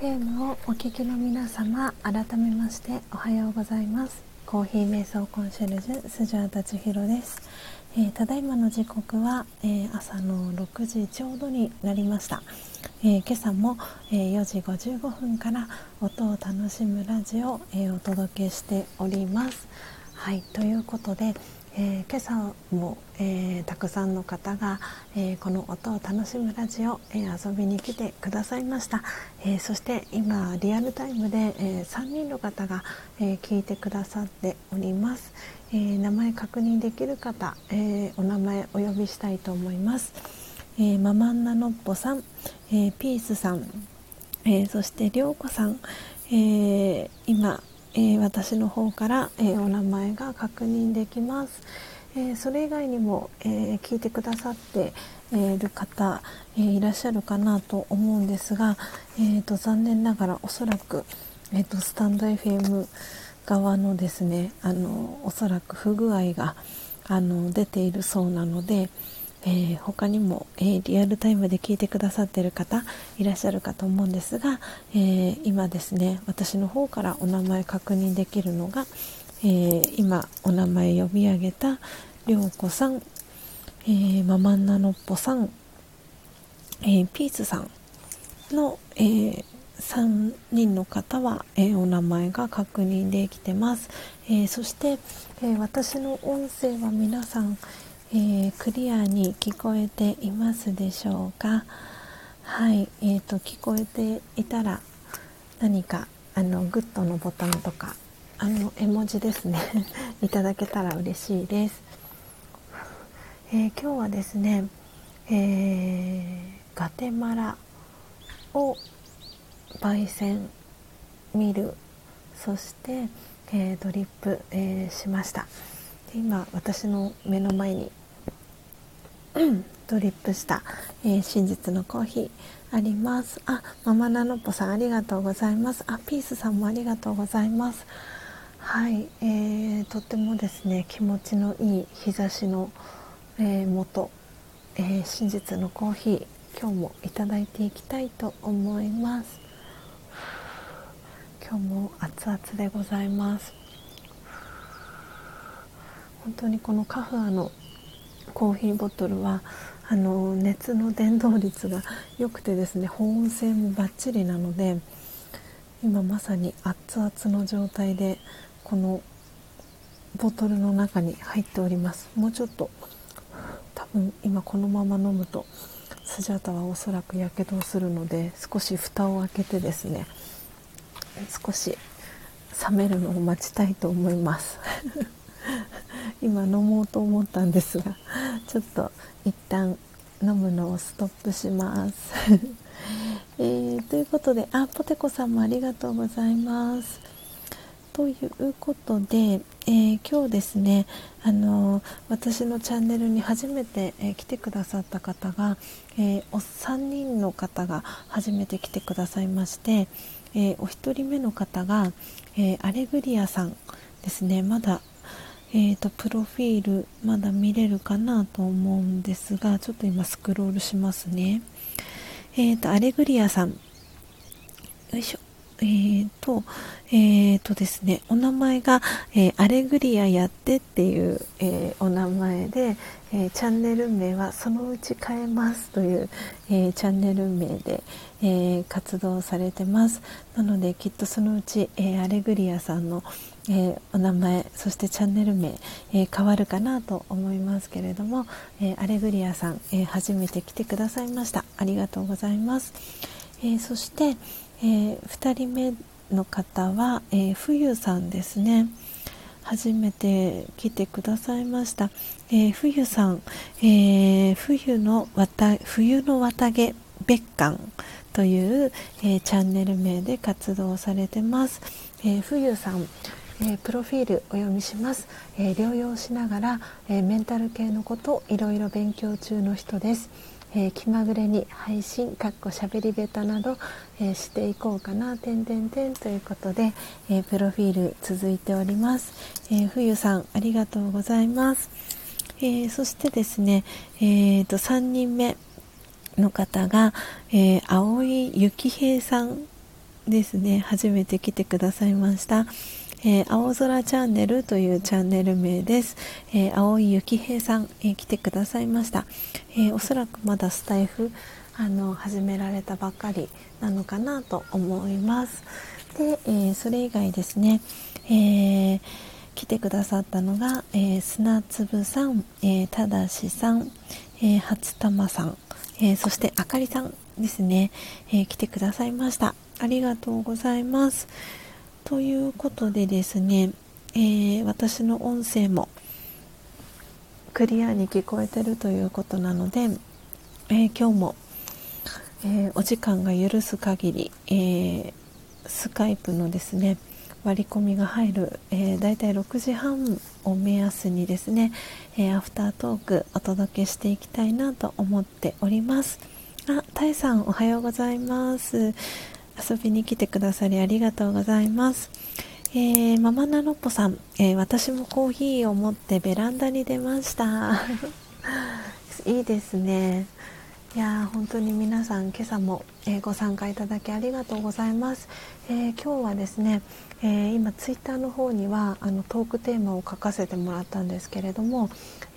FM をお聞きの皆様改めましておはようございます。コーヒー瞑想コンシェルジュスジャータチヒロです、えー、ただいまの時刻は、えー、朝の6時ちょうどになりました、えー、今朝も、え4時55分から音を楽しむラジオを、えお届けしております。はいということでえー、今朝も、えー、たくさんの方が、えー、この音を楽しむラジオ、え遊びに来てくださいました、えそして今リアルタイムで、え3人の方が、え聞いてくださっております、え名前確認できる方、えお名前お呼びしたいと思います、えママンナノッポさん、えピースさん、えそしてりょうこさん、え今え、私の方から、え、お名前が確認できます、え、それ以外にも、え聞いてくださっている方、えいらっしゃるかなと思うんですが、えーと、残念ながらおそらく、えーとスタンド FM 側のですねあのおそらく不具合があの出ているそうなので、えー、他にも、えー、リアルタイムで聞いてくださっている方いらっしゃるかと思うんですが、えー、今ですね私の方からお名前確認できるのが、え今お名前呼び上げたりょうこさん、えママンナノッポさん、えピースさんの、え3人の方は、えお名前が確認できてます、えそして、え私の音声は皆さん、え、クリアに聞こえていますでしょうか？はい、えーと、聞こえていたら何かあのグッドのボタンとかあの絵文字ですね。いただけたら嬉しいです、えー、今日はですね、えー、ガテマラを焙煎ミルそして、えー、ドリップ、えしました。で今私の目の前に ドリップした、えー、真実のコーヒーあります。あママナノポさんありがとうございます。あピースさんもありがとうございます。はい、えー、とってもですね気持ちのいい日差しの、えー、元、えー、真実のコーヒー今日もいただいていきたいと思います。今日も熱々でございます。本当にこのカフアのコーヒーボトルはあの熱の伝導率が良くてですね保温性もバッチリなので今まさに熱々の状態でこのボトルの中に入っております。もうちょっと多分今このまま飲むとスジャータはおそらくやけどをするので少し蓋を開けてですね少し冷めるのを待ちたいと思います。今飲もうと思ったんですがちょっと一旦飲むのをストップします、えー、ということであポテコさんもありがとうございます。ということで、えー、今日ですねあの私のチャンネルに初めて、えー、来てくださった方が、え、お3人の方が初めて来てくださいまして、えお一人目の方が、えアレグリアさんですね。まだえーと、プロフィールまだ見れるかなと思うんですがちょっと今スクロールしますね。えーと、アレグリアさん。よいしょ。えーと、えーとですね、お名前が、えー、アレグリアやってっていう、えー、お名前で、えー、チャンネル名はそのうち変えますという、えチャンネル名で、え活動されてます。なのできっとそのうち、えアレグリアさんの、えお名前そしてチャンネル名、え変わるかなと思いますけれども、えアレグリアさん、え初めて来てくださいました。ありがとうございます。えそして、えー、2人目の方は、えー、冬さんですね。初めて来てくださいました、えー、冬さん、えー、冬の綿冬の綿毛別館という、えー、チャンネル名で活動されてます、えー、冬さんえー、プロフィールお読みします、えー、療養しながら、えー、メンタル系のこといろいろ勉強中の人です。えー、気まぐれに配信かっこしゃべりベタなど、えー、していこうかなてんてんてんということで、えー、プロフィール続いております、え冬さんありがとうございます、えそしてですね、えーと、3人目の方が、えー、青井幸平さんですね。初めて来てくださいました。えー、青空チャンネルというチャンネル名です。えー、青井幸平さん、えー、来てくださいました。えおそらくまだスタイフあの始められたばっかりなのかなと思います。で、えそれ以外ですね、え来てくださったのが、え砂粒さん、えただしさん、え初玉さん、えそしてあかりさんですね、え来てくださいました。ありがとうございます。ということでですね、えー、私の音声もクリアに聞こえてるということなので、えー、今日も、えー、お時間が許す限り、えスカイプのですね割り込みが入る、えー、だいたい6時半を目安にですね、えアフタートークお届けしていきたいなと思っております。あ、たえさんおはようございます。遊びに来てくださりありがとうございます。えー、ママナロッポさん、えー、私もコーヒーを持ってベランダに出ました。いいですね。いや本当に皆さん今朝も、えー、ご参加いただきありがとうございます。え今日はですね、え今ツイッターの方にはあのトークテーマを書かせてもらったんですけれども、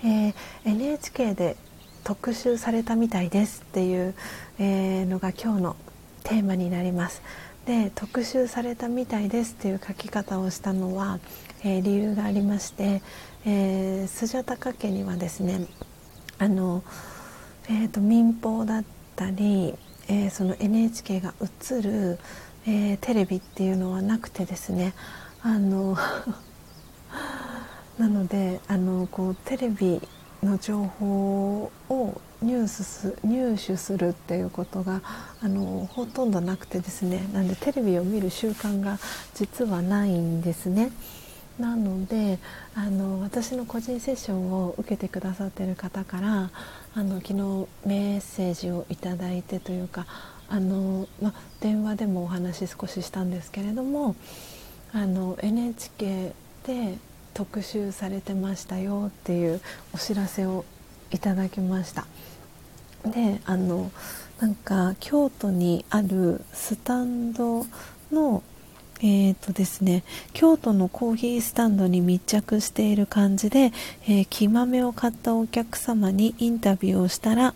え NHK で特集されたみたいですっていう、えのが今日のテーマになります。で特集されたみたいですっていう書き方をしたのは、えー、理由がありまして、えー、スジャタカ家にはですねあの、えーと、民放だったり、えー、その NHK が映る、えー、テレビっていうのはなくてですねあの なのであのこうテレビの情報を入手す入手するっていうことがあのほとんどなくてですねなんでテレビを見る習慣が実はないんですね。なのであの私の個人セッションを受けてくださってる方からあの昨日メッセージをいただいてというかあの、ま、電話でもお話少ししたんですけれどもあの NHK で特集されてましたよっていうお知らせをいただきましたであのなんか京都にあるスタンドのえーとですね、京都のコーヒースタンドに密着している感じで、えー、木豆を買ったお客様にインタビューをしたら、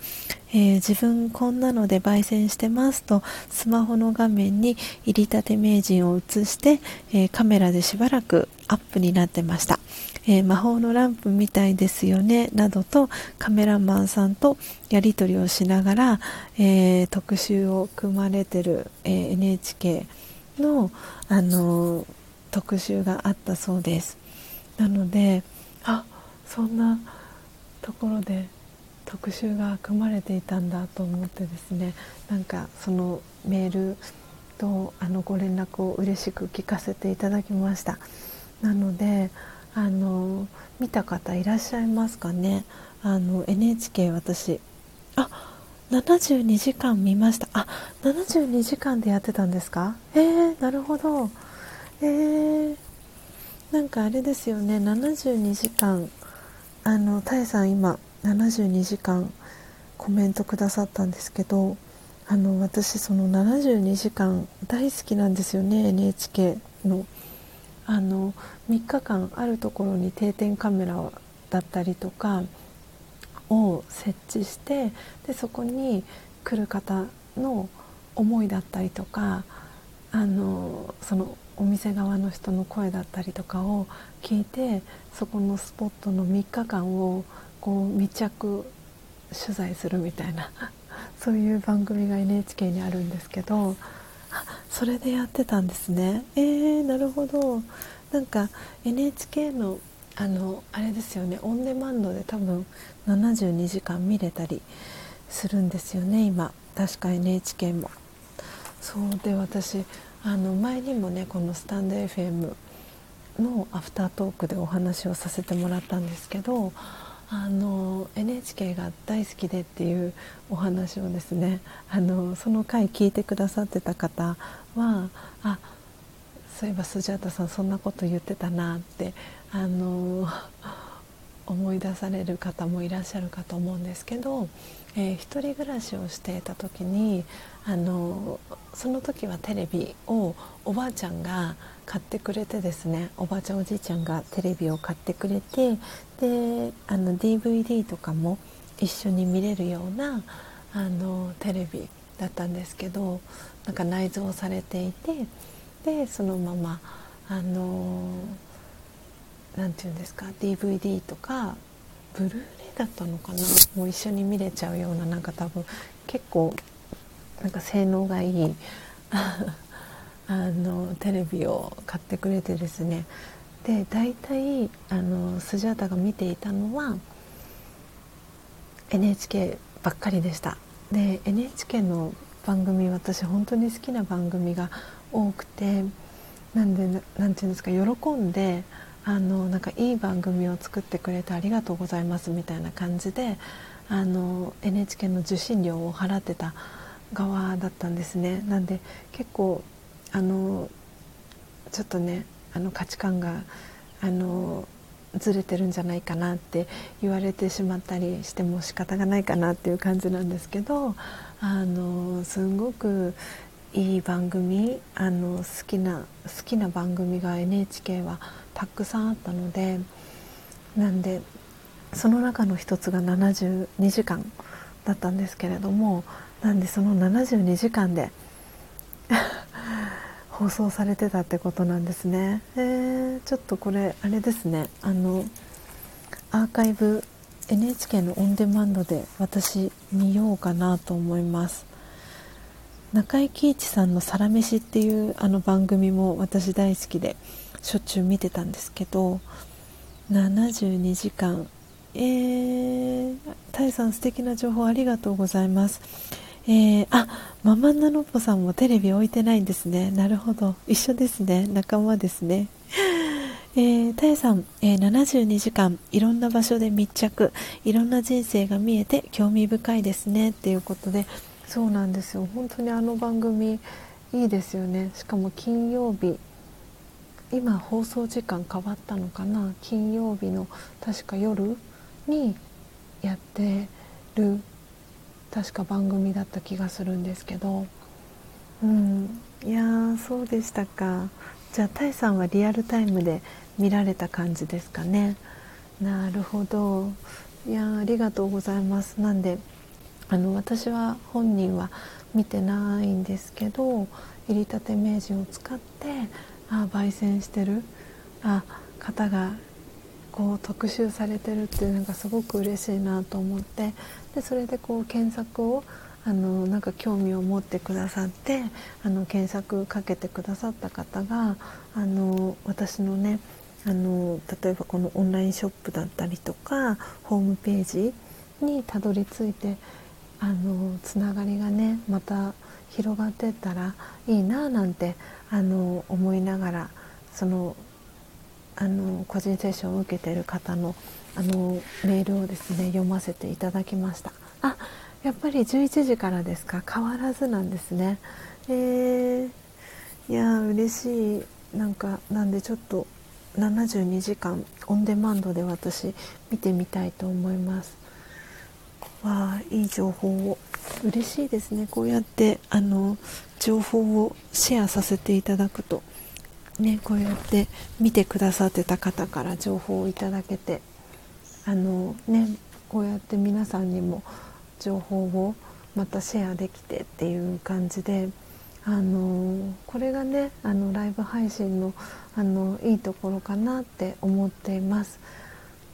えー、自分こんなので焙煎してますとスマホの画面に入りたて名人を映して、えー、カメラでしばらくアップになってました、え魔法のランプみたいですよねなどとカメラマンさんとやり取りをしながら、え特集を組まれてる、え NHK の、あの特集があったそうです。なのであそんなところで特集が組まれていたんだと思ってですねなんかそのメールとあのご連絡を嬉しく聞かせていただきました。なのであの見た方いらっしゃいますかね？あの NHK 私。あ72時間見ました。あ72時間でやってたんですか？えー、なるほど。え。ー、なんかあれですよね。72時間。あのたえさん今72時間コメントくださったんですけどあの私その72時間大好きなんですよね NHK の。あの3日間あるところに定点カメラだったりとかを設置してでそこに来る方の思いだったりとかあのそのお店側の人の声だったりとかを聞いてそこのスポットの3日間をこう密着取材するみたいな そういう番組が NHK にあるんですけどそれでやってたんですね。えー、なるほど。なんか NHK のあのあれですよねオンデマンドで多分72時間見れたりするんですよね今。確か NHK も。そうで私あの前にもねこのスタンド FM のアフタートークでお話をさせてもらったんですけどあの NHK が大好きでっていうお話をですねあのその回聞いてくださってた方はあそういえばスジャータさんそんなこと言ってたなってあの 思い出される方もいらっしゃるかと思うんですけど、えー、一人暮らしをしていた時にあのその時はテレビをおばあちゃんが買ってくれてですねおばあちゃんおじいちゃんがテレビを買ってくれてであの DVD とかも一緒に見れるようなあのテレビだったんですけどなんか内蔵されていてでそのままあの何て言うんですか DVD とかブルーレイだったのかなもう一緒に見れちゃうようななんか多分結構なんか性能がいい あのテレビを買ってくれてですね。で大体あのスジャータが見ていたのは NHK ばっかりでした。で NHK の番組私本当に好きな番組が多くてなんでなんていうんですか喜んであのなんかいい番組を作ってくれてありがとうございますみたいな感じであの NHK の受信料を払ってた側だったんですね。なんで結構あのちょっとねあの価値観があのずれてるんじゃないかなって言われてしまったりしても仕方がないかなっていう感じなんですけどあのすごくいい番組あの好きな好きな番組が NHK はたくさんあったのでなんでその中の一つが72時間だったんですけれどもなんでその72時間で 放送されてたってことなんですね。えー、ちょっとこれあれですねあのアーカイブ NHK のオンデマンドで私見ようかなと思います中井貴一さんの「サラメシ」っていうあの番組も私大好きでしょっちゅう見てたんですけど72時間。えー、タイさん素敵な情報ありがとうございます。えー、あママンナノポさんもテレビ置いてないんですね。なるほど。一緒ですね。仲間ですね。えー、タエさん、えー、72時間。いろんな場所で密着。いろんな人生が見えて興味深いですね。っていうことでそうなんですよ。本当にあの番組いいですよね。しかも金曜日今放送時間変わったのかな。金曜日の確か夜にやってる確か番組だった気がするんですけど。うん。いやーそうでしたか。じゃあタイさんはリアルタイムで見られた感じですかね。なるほど。いやありがとうございます。なんであの私は本人は見てないんですけど入りたて名人を使ってあ焙煎してるあ方がこう特集されてるっていうのがすごく嬉しいなと思ってでそれでこう検索をあのなんか興味を持ってくださってあの検索かけてくださった方があの私のねあの例えばこのオンラインショップだったりとかホームページにたどり着いてあのつながりがねまた広がってったらいいななんてあの思いながらそのあの個人セッションを受けている方のあのメールをですね読ませていただきました。あやっぱり11時からですか？変わらずなんですね。えー、いや嬉しい。なんかなんでちょっと72時間オンデマンドで私見てみたいと思います。わあいい情報を。嬉しいですね。こうやってあの情報をシェアさせていただくと。ね、こうやって見てくださってた方から情報をいただけて。あの、ね、こうやって皆さんにも情報をまたシェアできてっていう感じで。あのこれがねあのライブ配信のあのいいところかなって思っています。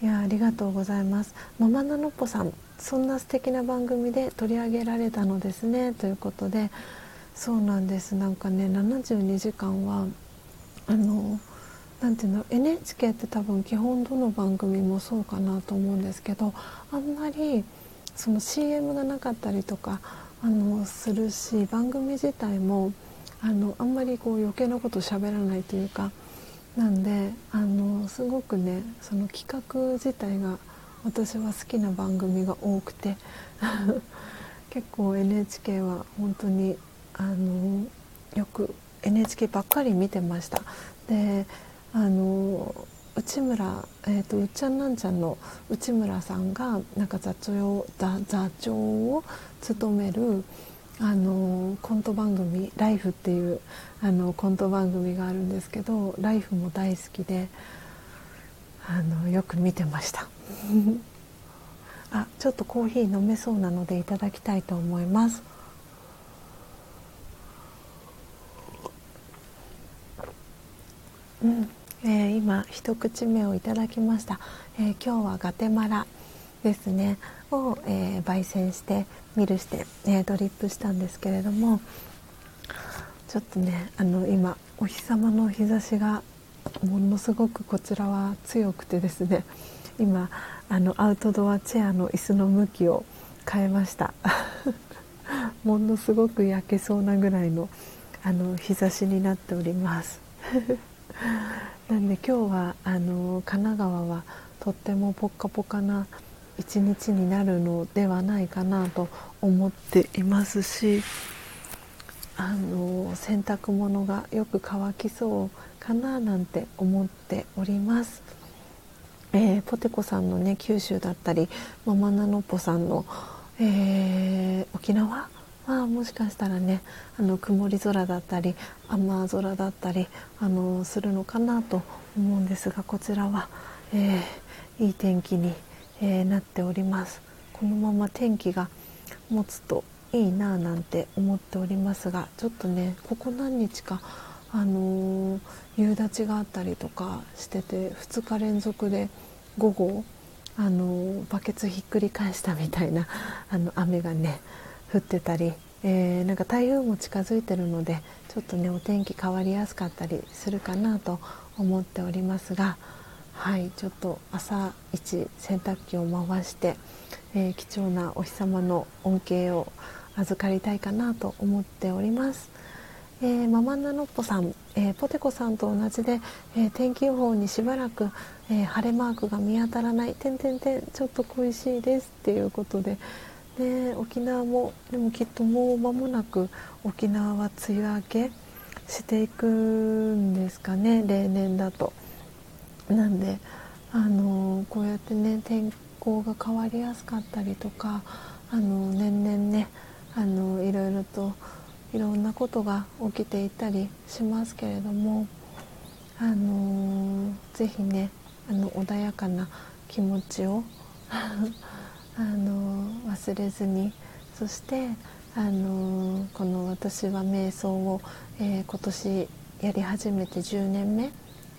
いやありがとうございます。ママナノッポさん。そんな素敵な番組で取り上げられたのですねということで。そうなんです。なんかね72時間はあのなんていうの NHK って多分基本どの番組もそうかなと思うんですけどあんまりその CM がなかったりとかあのするし番組自体もあのあんまりこう余計なこと喋らないというかなんであのすごくねその企画自体が私は好きな番組が多くて 結構 NHK は本当にあのよく NHK ばっかり見てました。であの内村、えーと、うっちゃんなんちゃんの内村さんがなんか座長座長を務めるあのコント番組「ライフっていうあのコント番組があるんですけど「ライフも大好きであのよく見てました。あちょっとコーヒー飲めそうなのでいただきたいと思います。うん。えー、今一口目をいただきました、えー、今日はガテマラですね。を、えー、焙煎してミルして、えドリップしたんですけれどもちょっとねあの今お日様の日差しがものすごくこちらは強くてですね今あのアウトドアチェアの椅子の向きを変えました。ものすごく焼けそうなぐらいのあの日差しになっております。なんで今日はあの神奈川はとってもポッカポカな一日になるのではないかなと思っていますしあの洗濯物がよく乾きそうかななんて思っております。えー、ポテコさんのね九州だったりママナノポさんの、えー、沖縄？はもしかしたらねあの曇り空だったり雨空だったりあのするのかなと思うんですがこちらは、えー、いい天気に、えーなっておりますこのまま天気が持つといいなぁなんて思っておりますがちょっとねここ何日かあのー、夕立があったりとかしてて2日連続で午後あのー、バケツひっくり返したみたいな あの雨がね降ってたり、えー、なんか台風も近づいてるのでちょっとねお天気変わりやすかったりするかなと思っておりますがはいちょっと朝一洗濯機を回して、えー、貴重なお日様の恩恵を預かりたいかなと思っております。えー、ママナノッポさん、えー、ポテコさんと同じで、えー、天気予報にしばらく、え晴れマークが見当たらない、てんてんてん、ちょっと恋しいですっていうことで、で沖縄もでもきっともう間もなく沖縄は梅雨明けしていくんですかね例年だと。なんであのこうやってね天候が変わりやすかったりとかあの年々ねあのいろいろといろんなことが起きていたりしますけれどもあのぜひねあの穏やかな気持ちを あの忘れずにそしてあのこの私は瞑想を、え、今年やり始めて10年目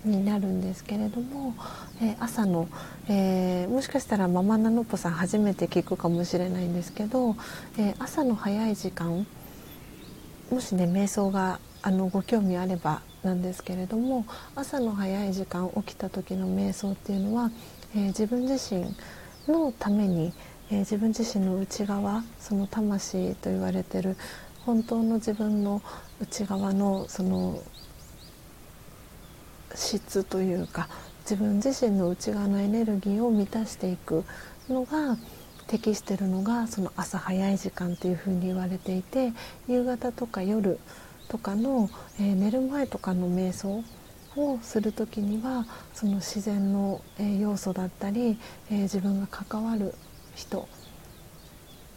になるんですけれども、えー、朝の、えー、もしかしたらママナノポさん初めて聞くかもしれないんですけど、え朝の早い時間もしね瞑想があのご興味あればなんですけれども朝の早い時間起きた時の瞑想っていうのは、え自分自身のために、え、自分自身の内側その魂と言われてる本当の自分の内側のその質というか自分自身の内側のエネルギーを満たしていくのが適してるのがその朝早い時間というふうに言われていて夕方とか夜とかの、えー、寝る前とかの瞑想をする時にはその自然の、え要素だったり、え自分が関わる人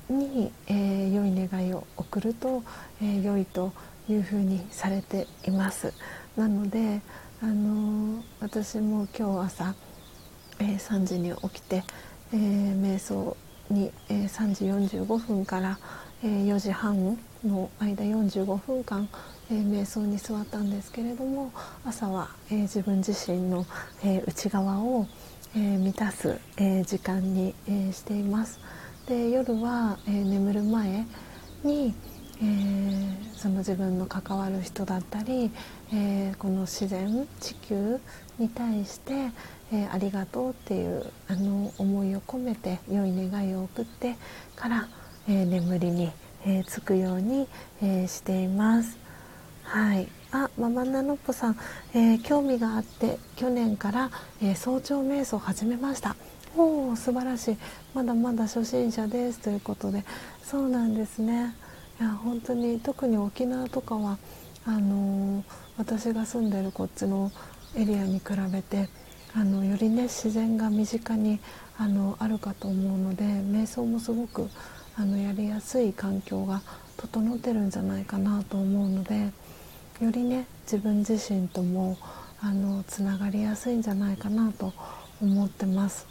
に、え良い願いを送ると、え良いというふうにされています。なので、あの私も今日朝、え3時に起きて、え瞑想に、え3時45分から、え4時半の間45分間えー、瞑想に座ったんですけれども朝は、えー、自分自身の、えー、内側を、え満たす、え時間に、えしています。で夜は、え眠る前に、えその自分の関わる人だったり、えこの自然地球に対して、えありがとうっていうあの思いを込めて良い願いを送ってから、え眠りに、えー、つくように、えしています。はい、あママナノッポさん、えー、興味があって去年から、えー、早朝瞑想を始めました。おお素晴らしい。まだまだ初心者です。ということで。そうなんですね。いや本当に特に沖縄とかはあのー、私が住んでるこっちのエリアに比べてあのよりね自然が身近にあのあるかと思うので瞑想もすごくあのやりやすい環境が整ってるんじゃないかなと思うのでよりね自分自身ともあのつながりやすいんじゃないかなと思ってます。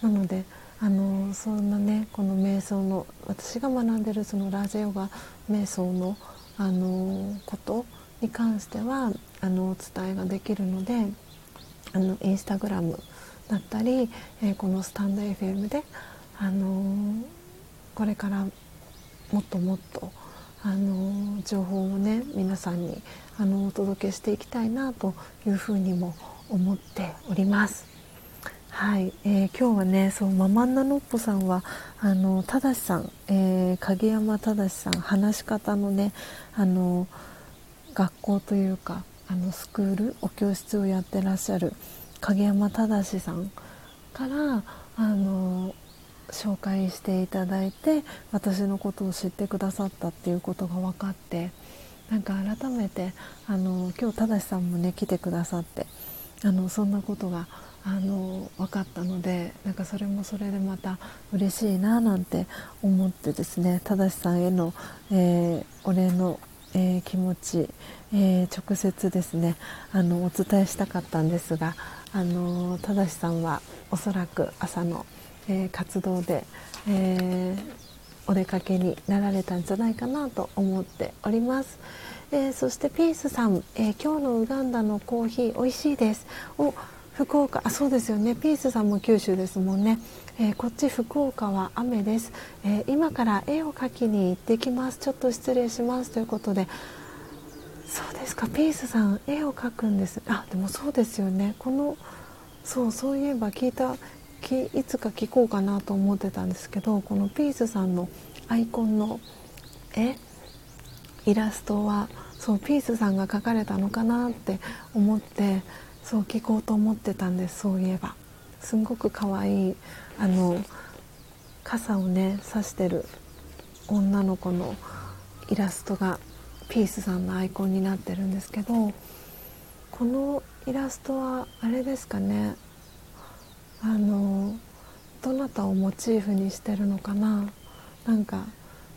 なのであのそんなねこの瞑想の私が学んでるそのラージヨガ瞑想のあのことに関してはあのお伝えができるのであのインスタグラムだったり、えー、このスタンド FM であのこれからもっともっとあの情報をね皆さんにあのお届けしていきたいなというふうにも思っております。はい、えー、今日はねそうママンナノッポさんはあの正さん、えー、影山正さん話し方のねあの学校というかあのスクールお教室をやってらっしゃる影山正さんからあの紹介していただいて私のことを知ってくださったっていうことが分かってなんか改めてあの今日正さんもね来てくださってあのそんなことがあの分かったのでなんかそれもそれでまた嬉しいななんて思ってですね正さんへの、えー、お礼の、えー、気持ち、えー、直接ですねあのお伝えしたかったんですがあの正さんはおそらく朝の「えー、活動で、えー、お出かけになられたんじゃないかなと思っております、えー、そしてピースさん、え今日のウガンダのコーヒー美味しいです。お福岡あそうですよね。ピースさんも九州ですもんね、えこっち福岡は雨です、え今から絵を描きに行ってきます。ちょっと失礼します。ということで。そうですか。ピースさん絵を描くんです。あでもそうですよね。このそうそういえば聞いたきいつか聞こうかなと思ってたんですけどこのピースさんのアイコンの絵イラストはそうピースさんが描かれたのかなって思ってそう聞こうと思ってたんですそういえば。すんごく可愛いあの傘をね差してる女の子のイラストがピースさんのアイコンになってるんですけどこのイラストはあれですかね。あのどなたをモチーフにしてるのかな。なんか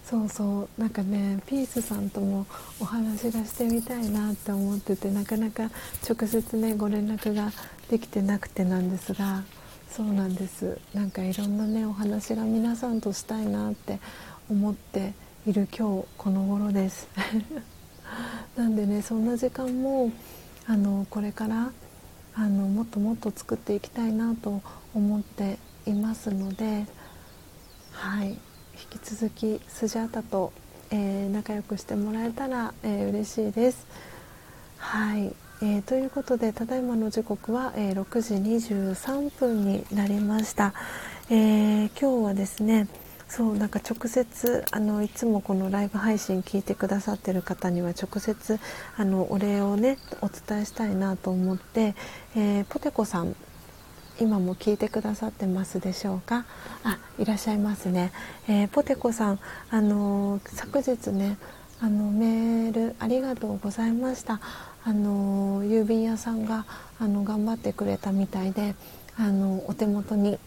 そうそうなんかねピースさんともお話がしてみたいなって思っててなかなか直接ねご連絡ができてなくてなんですがそうなんです。なんかいろんなねお話が皆さんとしたいなって思っている今日この頃です。なんでねそんな時間もあのこれからあのもっともっと作っていきたいなと思っていますので、はい、引き続きスジャータと、えー、仲良くしてもらえたら、えー、嬉しいです。はい、えー、ということでただいまの時刻は、えー、6時23分になりました。えー、今日はですねそうなんか直接あのいつもこのライブ配信聞いてくださってる方には直接あのお礼をねお伝えしたいなと思って、えー、ポテコさん今も聞いてくださってますでしょうか？あいらっしゃいますね、えー、ポテコさんあの昨日ねあのメールありがとうございました。あの郵便屋さんがあの頑張ってくれたみたいであのお手元に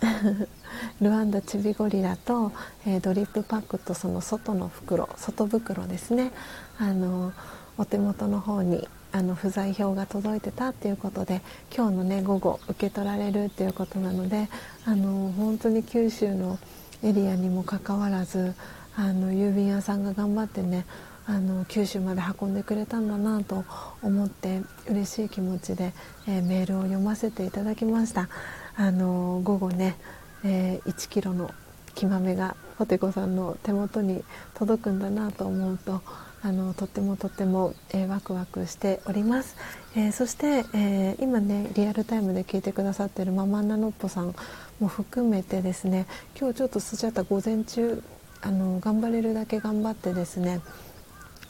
ルワンダチビゴリラと、えー、ドリップパックとその外の袋外袋ですね。あのお手元の方にあの不在票が届いてたっていうことで今日のね午後受け取られるっていうことなのであの本当に九州のエリアにもかかわらずあの郵便屋さんが頑張ってねあの九州まで運んでくれたんだなと思って嬉しい気持ちで、えー、メールを読ませていただきました。あの午後ね、えー、1キロの木豆がポテコさんの手元に届くんだなと思うとあのとってもとっても、えー、ワクワクしております、えー、そして、えー、今ねリアルタイムで聞いてくださってるママナノッポさんも含めてですね今日ちょっとスジャタ午前中あの頑張れるだけ頑張ってですね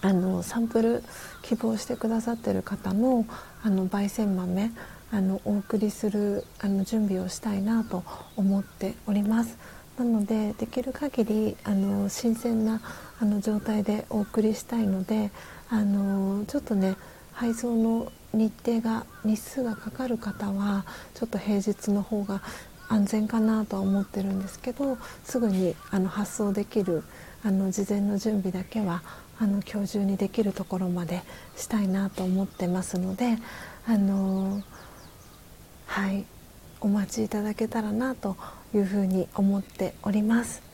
あのサンプル希望してくださってる方のあの焙煎豆あのお送りするあの準備をしたいなと思っております。なのでできる限りあり新鮮なあの状態でお送りしたいのであのちょっとね配送の日程が日数がかかる方はちょっと平日の方が安全かなとは思ってるんですけどすぐにあの発送できるあの事前の準備だけはあの今日中にできるところまでしたいなと思ってますのであのはいお待ちいただけたらなというふうに思っております。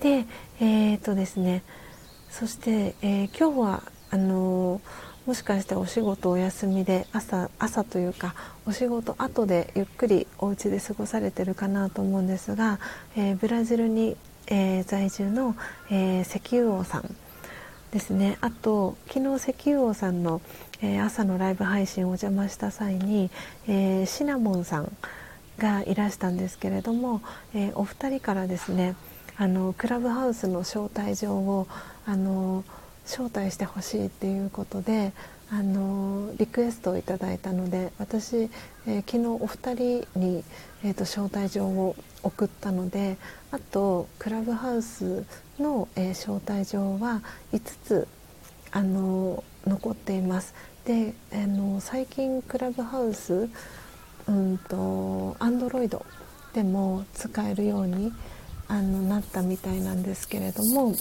でえー、とですねそして、えー、今日はあのもしかしてお仕事お休みで朝朝というかお仕事後でゆっくりお家で過ごされてるかなと思うんですが、えー、ブラジルに、え、在住の、えー、石油王さんですね。あと昨日石油王さんの、え朝のライブ配信をお邪魔した際に、えシナモンさんがいらしたんですけれども、えお二人からですねあのクラブハウスの招待状をあの招待してほしいっていうことであのリクエストをいただいたので私、えー、昨日お二人に、えーと、招待状を送ったのであとクラブハウスの、えー、招待状は5つあの残っています。であの最近クラブハウスアンドロイドでも使えるようにあのなったみたいなんですけれども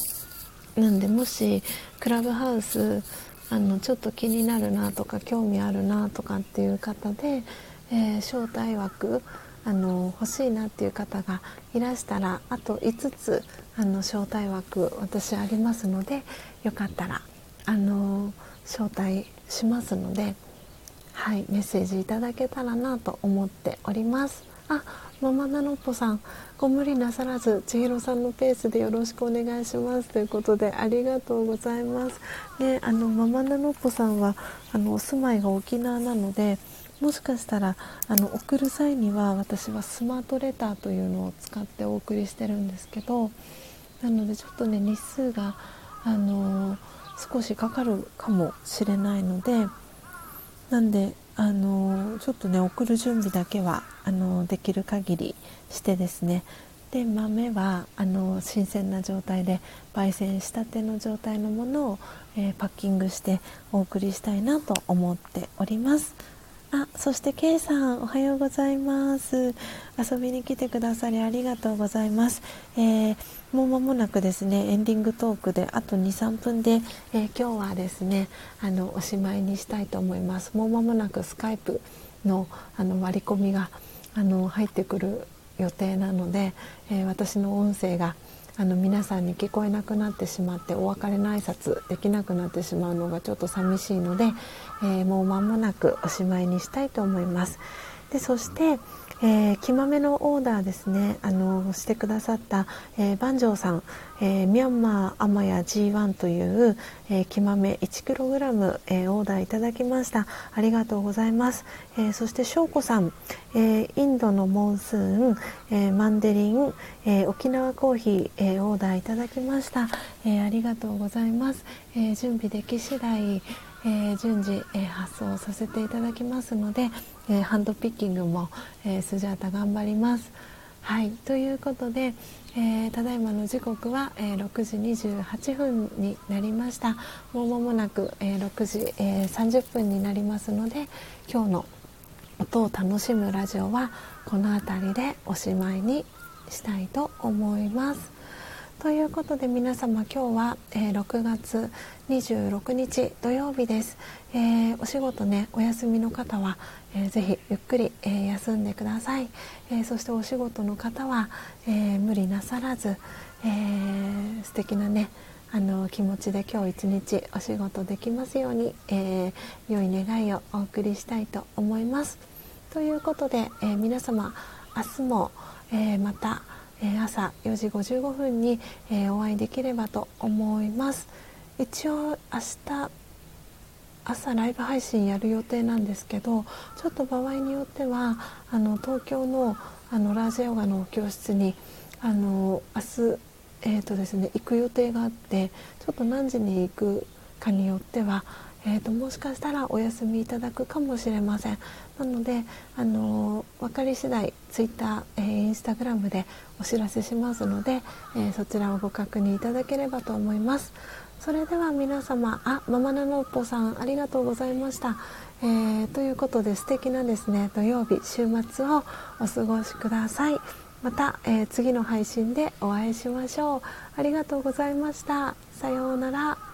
なんでもしクラブハウスあのちょっと気になるなとか興味あるなとかっていう方で、えー、招待枠あの欲しいなっていう方がいらしたらあと5つあの招待枠私ありますのでよかったらあの招待しますので、はい、メッセージいただけたらなと思っております。あママナノッポさんご無理なさらず千尋さんのペースでよろしくお願いしますということでありがとうございます。ね、あのママナノッポさんはあのお住まいが沖縄なのでもしかしたらあの送る際には私はスマートレターというのを使ってお送りしてるんですけどなのでちょっとね日数があの少しかかるかもしれないのでなんであのちょっとね送る準備だけはあのできる限りしてですね。で豆はあの新鮮な状態で焙煎したての状態のものを、えー、パッキングしてお送りしたいなと思っております。あそして K さんおはようございます。遊びに来てくださりありがとうございます、えー、もう間もなくですねエンディングトークであと23分で、えー、今日はですねあのおしまいにしたいと思いますもう間もなくスカイプのあの割り込みがあの入ってくる予定なので、えー、私の音声があの皆さんに聞こえなくなってしまってお別れの挨拶できなくなってしまうのがちょっと寂しいので、えー、もう間もなくおしまいにしたいと思います。でそして、えー、木豆のオーダーですね。あのしてくださった、えー、番長さん、えー、ミャンマーアマヤ G1 という、えー、木豆 1kg、えー、オーダーいただきました。ありがとうございます、えー、そして翔子さん、えー、インドのモンスーン、えー、マンデリン、えー、沖縄コーヒー、えー、オーダーいただきました、えー、ありがとうございます、えー、準備でき次第えー、順次、えー、発送させていただきますので、え、ハンドピッキングも、えスジャータ頑張ります。はいということで、えただいまの時刻は、え6時28分になりましたもう間もなく、え6時、え30分になりますので今日の音を楽しむラジオはこの辺りでおしまいにしたいと思います。ということで皆様今日は、えー、6月26日土曜日です、えー、お仕事ねお休みの方は、えー、ぜひゆっくり、えー、休んでください、えそしてお仕事の方は、え無理なさらず、えー、素敵なねあの気持ちで今日一日お仕事できますように、え良い願いをお送りしたいと思います。ということで、え皆様明日も、えまたえ朝4時55分に、えお会いできればと思います。一応明日朝ライブ配信やる予定なんですけどちょっと場合によってはあの東京のあのラージヨガの教室にあの明日、えーとですね、行く予定があってちょっと何時に行くかによってはえーと、もしかしたらお休みいただくかもしれません。なので、あの、分かり次第ツイッター、えー、インスタグラムでお知らせしますので、えー、そちらをご確認いただければと思います。それでは皆様あママナノッポさんありがとうございました、えー、ということで素敵なですね土曜日週末をお過ごしください。また、えー、次の配信でお会いしましょう。ありがとうございました。さようなら。